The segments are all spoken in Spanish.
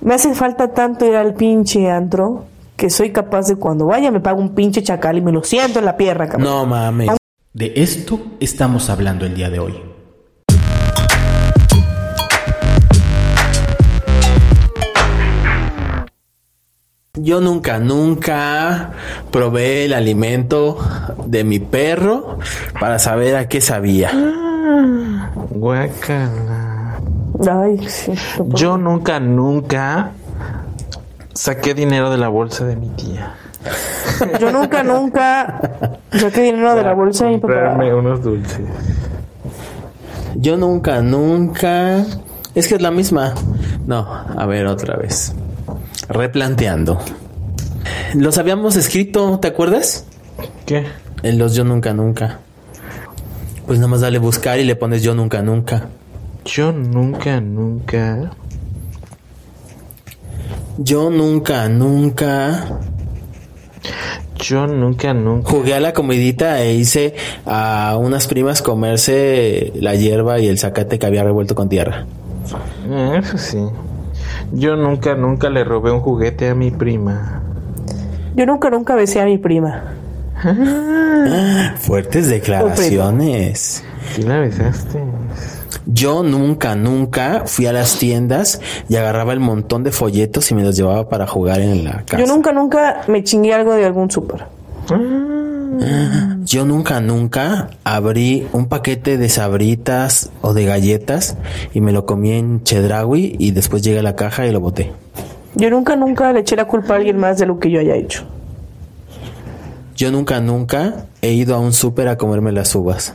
Me hace falta tanto ir al pinche antro que soy capaz de cuando vaya me pago un pinche chacal y me lo siento en la pierna, cabrón. No mames. De esto estamos hablando el día de hoy. Yo nunca, nunca probé el alimento de mi perro para saber a qué sabía. Guácala. Ay, sí. Yo nunca, nunca saqué dinero de la bolsa de mi tía. Yo nunca, nunca saqué dinero de la bolsa de mi papá. Comprarme unos dulces. Yo nunca, nunca. Es que es la misma. No, a ver otra vez. Replanteando. Los habíamos escrito, ¿te acuerdas? ¿Qué? En los yo nunca, nunca. Pues nada más dale buscar y le pones yo nunca, nunca. Yo nunca, nunca. Yo nunca, nunca. Yo nunca, nunca. Jugué a la comidita e hice a unas primas comerse la hierba y el zacate que había revuelto con tierra. Eh, Eso sí. Yo nunca, nunca le robé un juguete a mi prima. Yo nunca, nunca besé a mi prima. Fuertes declaraciones. ¿Sí la besaste? Yo nunca, nunca fui a las tiendas y agarraba el montón de folletos y me los llevaba para jugar en la casa. Yo nunca, nunca me chingué algo de algún súper. Yo nunca, nunca abrí un paquete de sabritas o de galletas y me lo comí en Chedraui y después llegué a la caja y lo boté. Yo nunca, nunca le eché la culpa a alguien más de lo que yo haya hecho. Yo nunca, nunca he ido a un súper a comerme las uvas.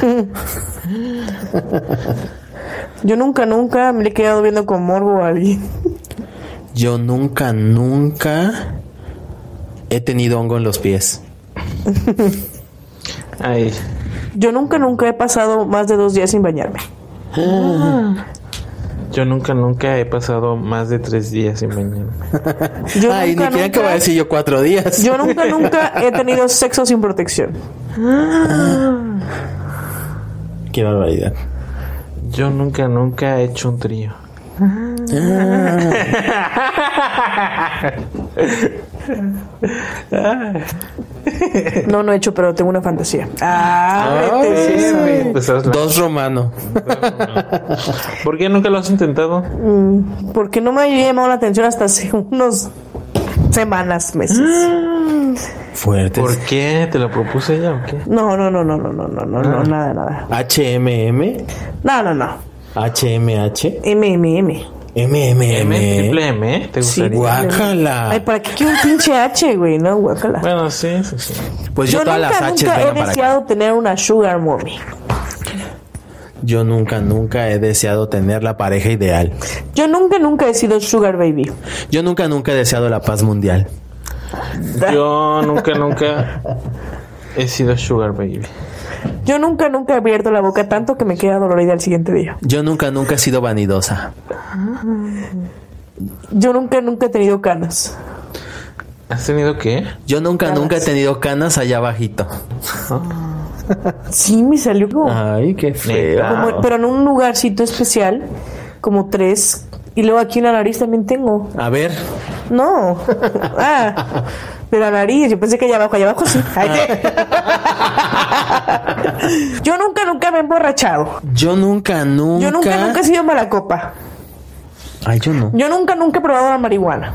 Yo nunca, nunca me le he quedado viendo con morbo a alguien. Yo nunca, nunca he tenido hongo en los pies. Ay. Yo nunca, nunca he pasado más de dos días sin bañarme. Yo nunca, nunca he pasado más de tres días sin bañarme. Yo Ay, nunca, ni quería que voy a decir yo cuatro días. Yo nunca, nunca he tenido sexo sin protección. Qué barbaridad. Yo nunca, nunca he hecho un trío. No, no he hecho, pero tengo una fantasía. Ah, Ay, vete, sí, sí. Pues hazla. Dos romano. ¿Por qué nunca lo has intentado? Porque no me había llamado la atención hasta hace unos semanas, meses. Fuertes. ¿Por qué? ¿Te lo propuse ella o qué? No, no, no, no, no, no, no, no, no, nada, nada. HMM, No, no, no. HMH, M, M, M. M, triple MMM. M, ¿te Sí, gustaría? Ay, Guácala. ¿para qué quiero un pinche H, güey? No, guácala. Bueno, sí, sí, sí. Pues yo, Yo todas nunca, las H's nunca he acá. deseado tener una sugar mommy. Yo nunca, nunca he deseado tener la pareja ideal. Yo nunca, nunca he sido sugar baby. Yo nunca, nunca he deseado la paz mundial. Yo nunca, nunca he sido sugar baby. Yo nunca, nunca he abierto la boca tanto que me queda dolorida el siguiente día. Yo nunca, nunca he sido vanidosa. Yo nunca, nunca he tenido canas. ¿Has tenido qué? Yo nunca, Canas. nunca he tenido canas allá abajito. Sí, me salió como, Ay, qué feo. Como- pero en un lugarcito especial, como tres. Y luego aquí en la nariz también tengo. A ver, No. Ah, de la nariz. Yo pensé que allá abajo, allá abajo sí. Ay, Yo nunca, nunca me he emborrachado. yo nunca, nunca. Yo nunca, nunca he sido mala copa. Ay, yo no. Yo nunca, nunca he probado la marihuana.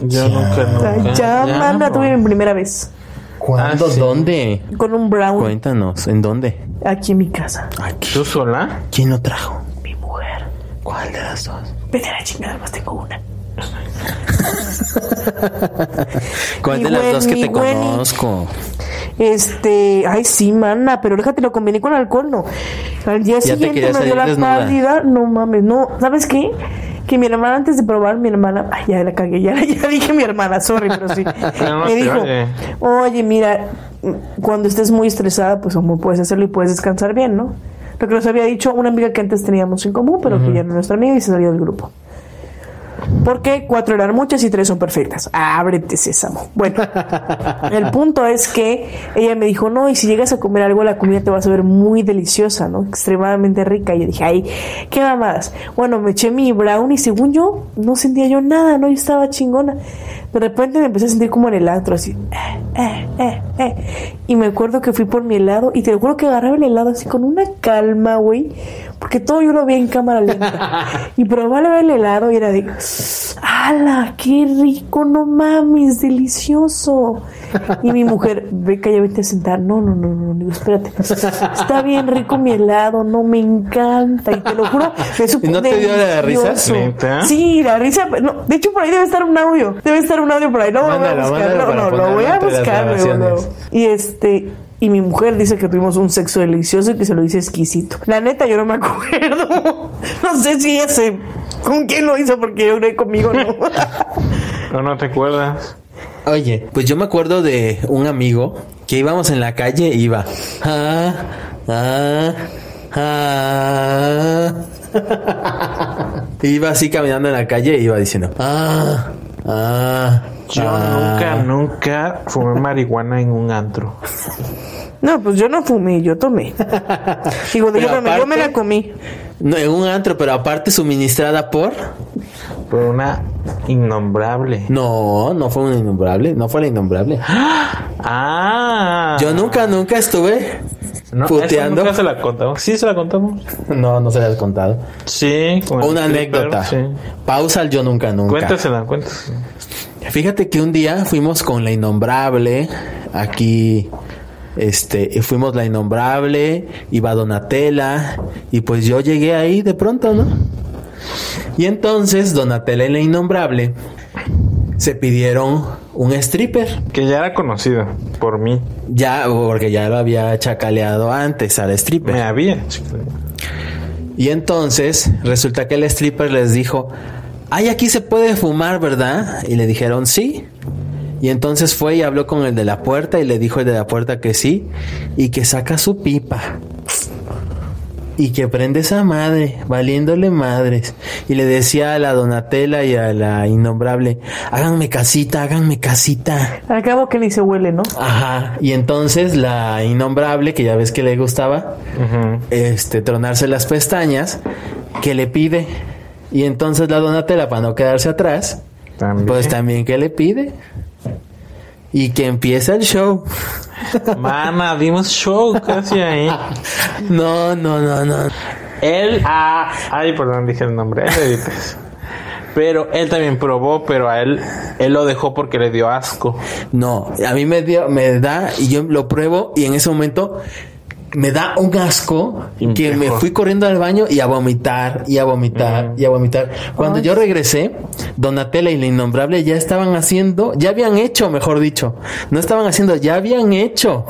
Yo nunca, nunca. Ya, manda, no. tuve mi primera vez. ¿Cuándo? Ah, sí. ¿Dónde? Con un brown Cuéntanos, ¿en dónde? aquí en mi casa. Aquí. ¿Tú sola? ¿Quién lo trajo? Mi mujer. ¿Cuál de las dos? Vete a la chingada, más tengo una. ¿Cuál Mi de las buen- dos que te buen- conozco? Este, ay, sí, mana, pero déjate lo combiné con alcohol, no. Al día te siguiente me dio la desnuda. pálida, no mames, no, ¿sabes qué? Que mi hermana antes de probar, mi hermana, ay, ya la cagué, ya, ya dije mi hermana, sorry, pero sí. Me dijo, oye. oye, mira, cuando estés muy estresada, pues como puedes hacerlo y puedes descansar bien, ¿no? Lo que nos había dicho una amiga que antes teníamos en común, pero que ya no es nuestra amiga y se salió del grupo. Porque cuatro eran muchas y tres son perfectas. Ábrete, sésamo. Bueno, el punto es que ella me dijo, no, y si llegas a comer algo, la comida te va a saber muy deliciosa, ¿no? Extremadamente rica. Y yo dije, ay, qué mamadas. Bueno, me eché mi brownie y según yo, no sentía yo nada, ¿no? Yo estaba chingona. De repente me empecé a sentir como en el antro, así, eh, eh, eh, eh. Y me acuerdo que fui por mi helado y te juro que agarraba el helado así con una calma, güey. Porque todo yo lo veía en cámara lenta. y probaba el helado y era de, ¡ala! ¡Qué rico! No mames, delicioso. Y mi mujer, Beca, ya vete a sentar. No, no, no, no, digo, espérate. Está bien rico mi helado, no me encanta. Y te lo juro, me supo ¿Y no te dio la risa? delicioso. ¿Neta? Sí, la risa. No, de hecho, por ahí debe estar un audio. Debe estar un audio por ahí. No, lo voy a buscar. No, no, lo voy a buscar. Y este. Y mi mujer dice que tuvimos un sexo delicioso y que se lo hice exquisito. La neta, yo no me acuerdo. No sé si ese. ¿Con quién lo hizo? Porque yo creo que conmigo no. ¿O no te acuerdas? Oye, pues yo me acuerdo de un amigo que íbamos en la calle y iba. Ah, ah, ah. iba así caminando en la calle y iba diciendo. Ah, ah. Yo ah". nunca, nunca fumé marihuana en un antro. No, pues yo no fumé, yo tomé. Digo, Pero dígame, yo me la comí. No, en un antro, pero aparte suministrada por. Por una innombrable. No, no fue una innombrable. No fue la innombrable. Ah. Yo nunca, nunca estuve No, puteando. nunca se la contamos. Sí, se la contamos. No, no se la has contado. Sí. con Una anécdota. Sí. Pausa al yo nunca, nunca. Cuéntasela, cuéntasela. Fíjate que un día fuimos con la innombrable aquí. Este, y fuimos la innombrable, iba Donatella, y pues yo llegué ahí de pronto, ¿no? Y entonces Donatella y la innombrable se pidieron un stripper. Que ya era conocido por mí. Ya, porque ya lo había chacaleado antes al stripper. Me había. Y entonces resulta que el stripper les dijo, ay, aquí se puede fumar, ¿verdad? Y le dijeron, sí. Y entonces fue y habló con el de la puerta y le dijo el de la puerta que sí y que saca su pipa. Y que prende esa madre, valiéndole madres. Y le decía a la Donatella y a la innombrable, háganme casita, háganme casita. Al cabo que ni se huele, ¿no? Ajá. Y entonces la innombrable, que ya ves que le gustaba, este, tronarse las pestañas, que le pide. Y entonces la Donatella, para no quedarse atrás, También. pues también que le pide. Y que empieza el show. Mana, dimos show casi ahí. No, no, no, no. Él, ah, ay, perdón, dije el nombre. Él. Pero él también probó, pero a él, él lo dejó porque le dio asco. No, a mí me dio, me da, y yo lo pruebo, y en ese momento me da un asco que me fui corriendo al baño y a vomitar, y a vomitar, y a vomitar. Cuando yo regresé, Donatella y la innombrable ya estaban haciendo, ya habían hecho, mejor dicho. No estaban haciendo, ya habían hecho.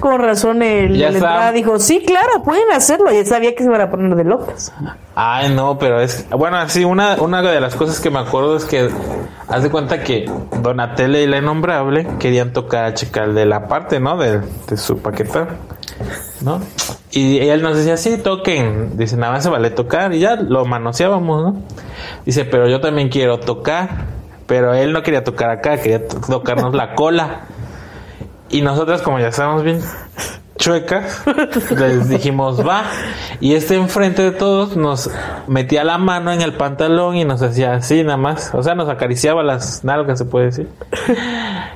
Con razón el Ya de la está. entrada dijo, sí, claro, pueden hacerlo. Ya sabía que se iban a poner de locas. Ay, no, pero es. Bueno, sí, una, una de las cosas que me acuerdo es que. Haz de cuenta que Donatella y la innombrable querían tocar a Chical de la parte, ¿no? De, de su paqueta. ¿No? Y él nos decía, sí, toquen. Dice, nada más se vale tocar. Y ya lo manoseábamos, ¿no? Dice, pero yo también quiero tocar. Pero él no quería tocar acá, quería to- tocarnos la cola. Y nosotras, como ya estábamos bien chuecas, les dijimos, va. Y este enfrente de todos nos metía la mano en el pantalón y nos hacía así nada más. O sea, nos acariciaba las nalgas, se puede decir.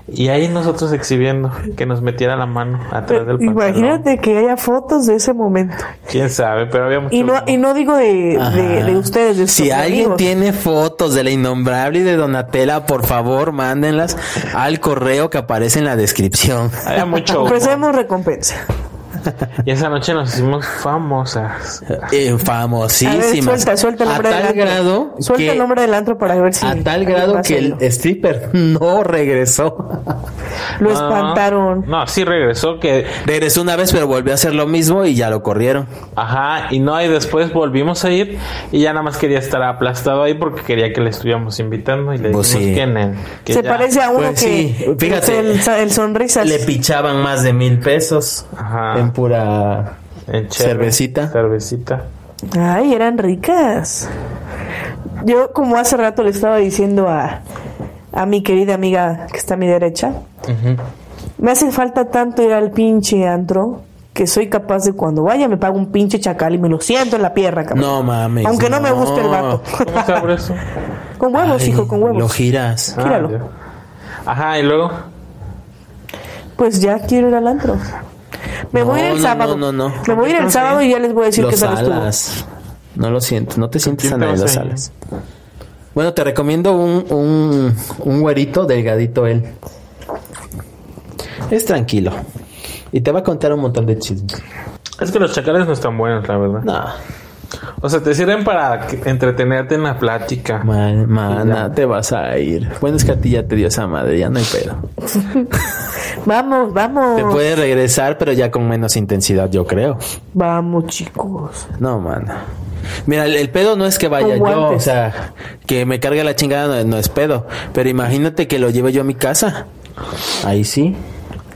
Y ahí nosotros exhibiendo que nos metiera la mano atrás del pantalón. Imagínate que haya fotos de ese momento. Quién sabe, pero había mucho. Y no, y no digo de, de, de ustedes, de Si alguien amigos. tiene fotos de la innombrable y de Donatella, por favor, mándenlas al correo que aparece en la descripción. Había mucho. Ofrecemos recompensa. Y esa noche nos hicimos famosas. Eh, A ver, famosísimas. suelta, suelta el a nombre del tal antro. grado Suelta que el nombre del antro para ver si. a tal grado a que el stripper no regresó. Lo No, espantaron. No, sí regresó que regresó una vez, pero volvió a hacer lo mismo y ya lo corrieron. Ajá, y no, y después volvimos a ir y ya nada más quería estar aplastado ahí porque quería que le estuviéramos invitando y le Pues dijimos sí. que, en el- que Se ya- parece a uno Pues que. sí, fíjate. El, el sonrisas. Le pichaban más de mil pesos Ajá. en pura en chévere. cervecita. Cervecita. Ay, eran ricas. Yo, como hace rato le estaba diciendo a, a mi querida amiga que está a mi derecha, me hace falta tanto ir al pinche antro que soy capaz de cuando vaya me pago un pinche chacal y me lo siento en la pierna, cabrón. No mames. Aunque no, me guste el vato. ¿Cómo eso? con huevos, Ay, hijo, con huevos. Lo giras. Ah, Gíralo. Ajá, y luego. Pues ya quiero ir al antro. Me No, voy a ir el no, sábado. no, no, no. Me voy a ir el sábado y ya les voy a decir qué tal. No lo siento, no te sientes a nadie vas los a ir? alas. Bueno, te recomiendo un, un, un güerito delgadito él. Es tranquilo. Y te va a contar un montón de chismes. Es que los chacales no están buenos, la verdad. No, O sea, te sirven para entretenerte en la plática. man, mana, te vas a ir. Bueno, es que a ti ya te dio esa madre, ya no hay pedo. Vamos, vamos. Te puedes regresar, pero ya con menos intensidad, yo creo. Vamos, chicos. No, mano. Mira, el, el pedo no es que vaya yo, o sea, que me cargue la chingada no, no es pedo. Pero imagínate que lo lleve yo a mi casa. Ahí sí.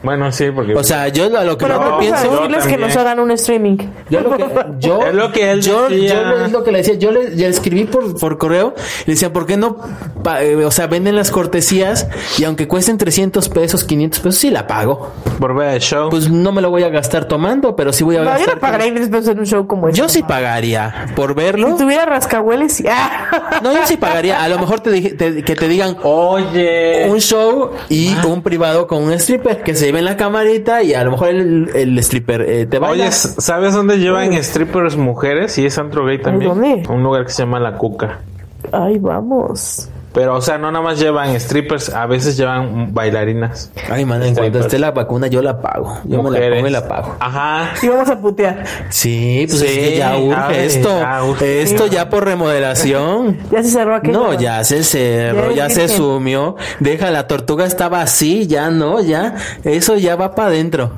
Bueno, sí, porque. O sea, yo lo, lo que Pero a pienso. decirles que nos hagan un streaming. Yo lo que yo, Es lo que él yo, decía. yo le- es lo que le decía, yo le, le escribí por, por correo, le decía, ¿por qué no, pa- eh, o sea, venden las cortesías y aunque cuesten 300 pesos, 500 pesos, sí la pago? por ver el show. Pues no me lo voy a gastar tomando, pero sí voy a No, yo no pagaría ir después en un show como este. Yo sí pagaría por verlo. Si tuviera rascahueles. Ah. No, yo sí pagaría. A lo mejor te dije, te- que te digan Oye. un show y Ah. un privado con un stripper que se lleve en la camarita y a lo mejor el, el stripper eh, te baila. Oye, ¿sabes dónde llevan strippers mujeres? Y es antro gay también. ¿dónde? Un lugar que se llama La Cuca. Ay, vamos. Pero, o sea, no nada más llevan strippers, a veces llevan bailarinas. Ay, man, en cuanto esté la vacuna, yo la pago. Yo me la pongo y la pago. Ajá. Y vamos a putear. Sí, pues es Sí, que ya urge esto. ya urge. Esto ya por remodelación. Ya se cerró aquello. No, ya se cerró, Ya ya se sumió. Deja, la tortuga estaba así, ya no, ya. Eso ya va para adentro.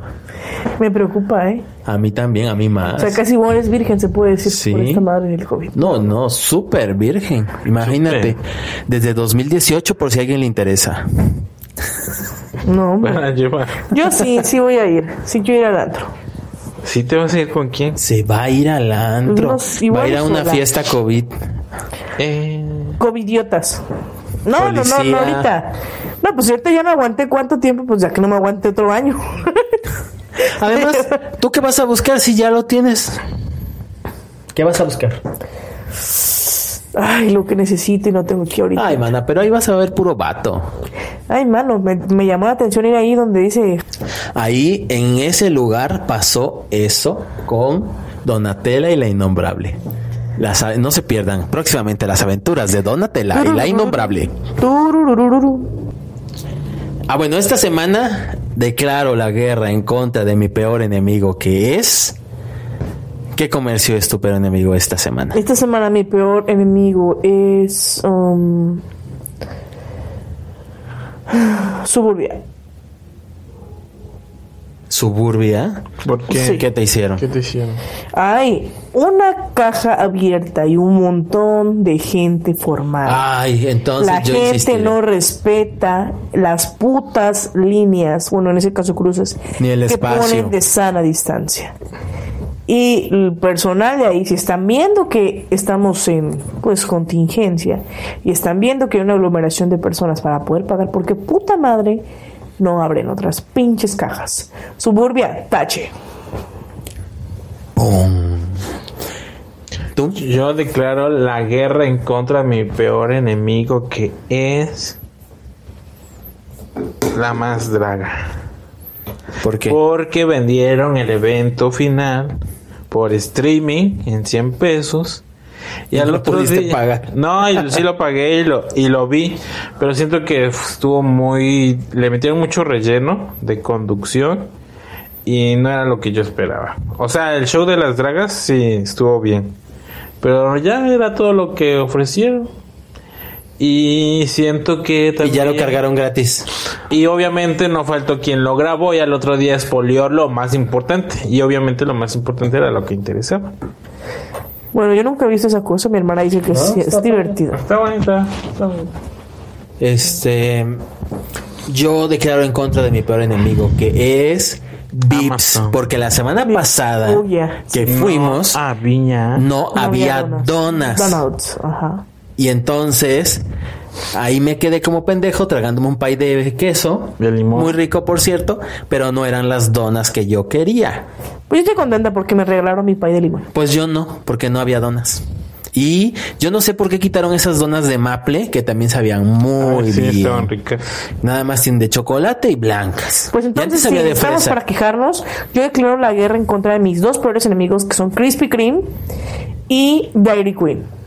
Me preocupa, ¿eh? A mí también, a mí más. O sea, casi mueres virgen, se puede decir, Sí. por esta madre del COVID. No, no, súper virgen. Imagínate. Súper. Desde 2018, por si a alguien le interesa. No, hombre. Van a llevar. Yo sí, sí voy a ir. Sí quiero ir al antro. ¿Sí te vas a ir con quién? Se va a ir al antro. Igual va a ir a una sola. fiesta COVID. Eh, Covidiotas. No, no, no, no, ahorita. No, pues ahorita ya no aguanté cuánto tiempo, pues ya que no me aguante otro año. Además, ¿tú qué vas a buscar si ya lo tienes? ¿Qué vas a buscar? Ay, lo que necesito y no tengo que ahorita. Ay, mana, pero ahí vas a ver puro vato. Ay, mano, me, me llamó la atención ir ahí donde dice Ahí, en ese lugar, pasó eso con Donatella y la Innombrable. Las, no se pierdan próximamente las aventuras de Donatella y la Innombrable. Ah, bueno, esta semana declaro la guerra en contra de mi peor enemigo, que es... ¿Qué comercio es tu peor enemigo esta semana? Esta semana mi peor enemigo es um, Suburbia. Suburbia. ¿Por qué? Sí. ¿Qué te hicieron? ¿Qué te hicieron? Hay una caja abierta y un montón de gente formada. Ay, entonces La yo gente insistiré. no respeta las putas líneas, bueno, en ese caso cruces, Ni el que espacio. ponen de sana distancia. Y el personal de ahí, si están viendo que estamos en pues contingencia y están viendo que hay una aglomeración de personas para poder pagar, porque puta madre no abren otras pinches cajas. Suburbia, tache. Yo declaro la guerra en contra de mi peor enemigo que es la más draga. ¿Por qué? Porque vendieron el evento final por streaming en 100 pesos. Y Y al no otro pudiste día- pagar. No, y sí lo pagué y lo, y lo vi. Pero siento que estuvo muy. Le metieron mucho relleno de conducción. y no era lo que yo esperaba. O sea, el show de las dragas sí estuvo bien, pero ya era todo lo que ofrecieron. Y siento que Y también... ya lo cargaron gratis. Y obviamente no faltó quien lo grabó y al otro día expolió lo más importante. Y obviamente lo más importante era lo que interesaba. Bueno, yo nunca he visto esa cosa. Mi hermana dice que sí, es divertido. Está bonita, está bonita. Este. Yo declaro en contra de mi peor enemigo, que es Vips. Porque la semana pasada Oh, yeah. que fuimos, a Viña. no, había donas. Donuts, ajá. Y entonces ahí me quedé como pendejo tragándome un pay de queso. De limón. Muy rico, por cierto, pero no eran las donas que yo quería. Pues yo estoy contenta porque me regalaron mi pay de limón. Pues yo no, porque no había donas. Y yo no sé por qué quitaron esas donas de maple que también sabían muy sí, bien. estaban ricas. Nada más tienen de chocolate y blancas. Pues entonces, si de estamos para quejarnos, yo declaro la guerra en contra de mis dos peores enemigos, que son Krispy Kreme y Dairy Queen.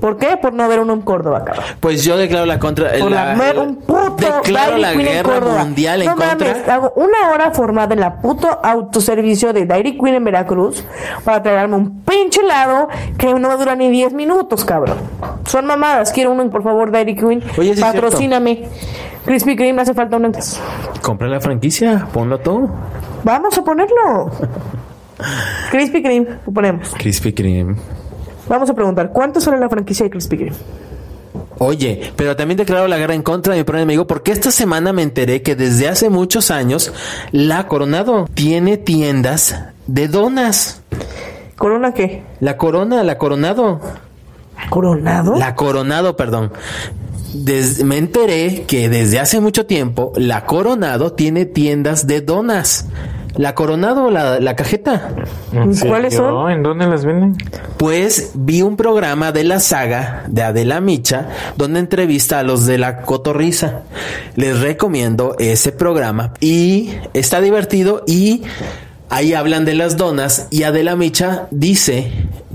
¿Por qué? Por no haber uno en Córdoba, cabrón. Pues yo declaro la contra. Por la- lamer un puto declaro Dairy la Queen en guerra Córdoba. mundial en no contra. Mames, hago una hora formada en la puto autoservicio de Dairy Queen en Veracruz para traerme un pinche helado que no me dura ni 10 minutos, cabrón. Son mamadas. Quiero uno, por favor, Dairy Queen. Oye, sí es Patrocíname. Krispy Kreme hace falta uno. en- Compra la franquicia, ponlo tú. Vamos a ponerlo. Krispy Kreme, lo ponemos. Krispy Kreme. Vamos a preguntar, ¿cuánto sale la franquicia de Krispy Kreme? Oye, pero también declaro la guerra en contra de mi primer enemigo porque esta semana me enteré que desde hace muchos años la Coronado tiene tiendas de donas. ¿Corona qué? La Corona, la Coronado. ¿Coronado? La Coronado, perdón. Des- me enteré que desde hace mucho tiempo la Coronado tiene tiendas de donas. La Coronado, la, la cajeta. ¿En ¿Cuáles son? ¿En dónde las venden? Pues vi un programa de la saga de Adela Micha donde entrevista a los de la cotorriza. Les recomiendo ese programa y está divertido y ahí hablan de las donas y Adela Micha dice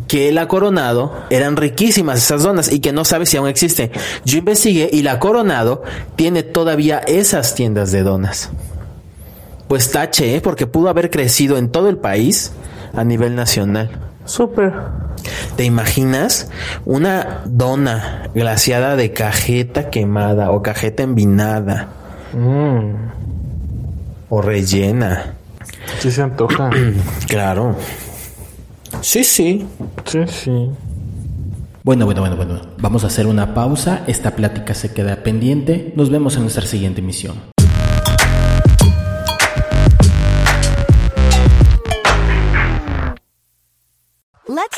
que la Coronado eran riquísimas esas donas y que no sabe si aún existen. Yo investigué y la Coronado tiene todavía esas tiendas de donas. Pues tache, ¿eh? porque pudo haber crecido en todo el país a nivel nacional. Súper. ¿Te imaginas una dona glaciada de cajeta quemada o cajeta envinada Mm, o rellena? sí se antoja. Claro. Sí, sí. sí, sí. Bueno, bueno, bueno, bueno. Vamos a hacer una pausa. Esta plática se queda pendiente. Nos vemos en nuestra siguiente emisión.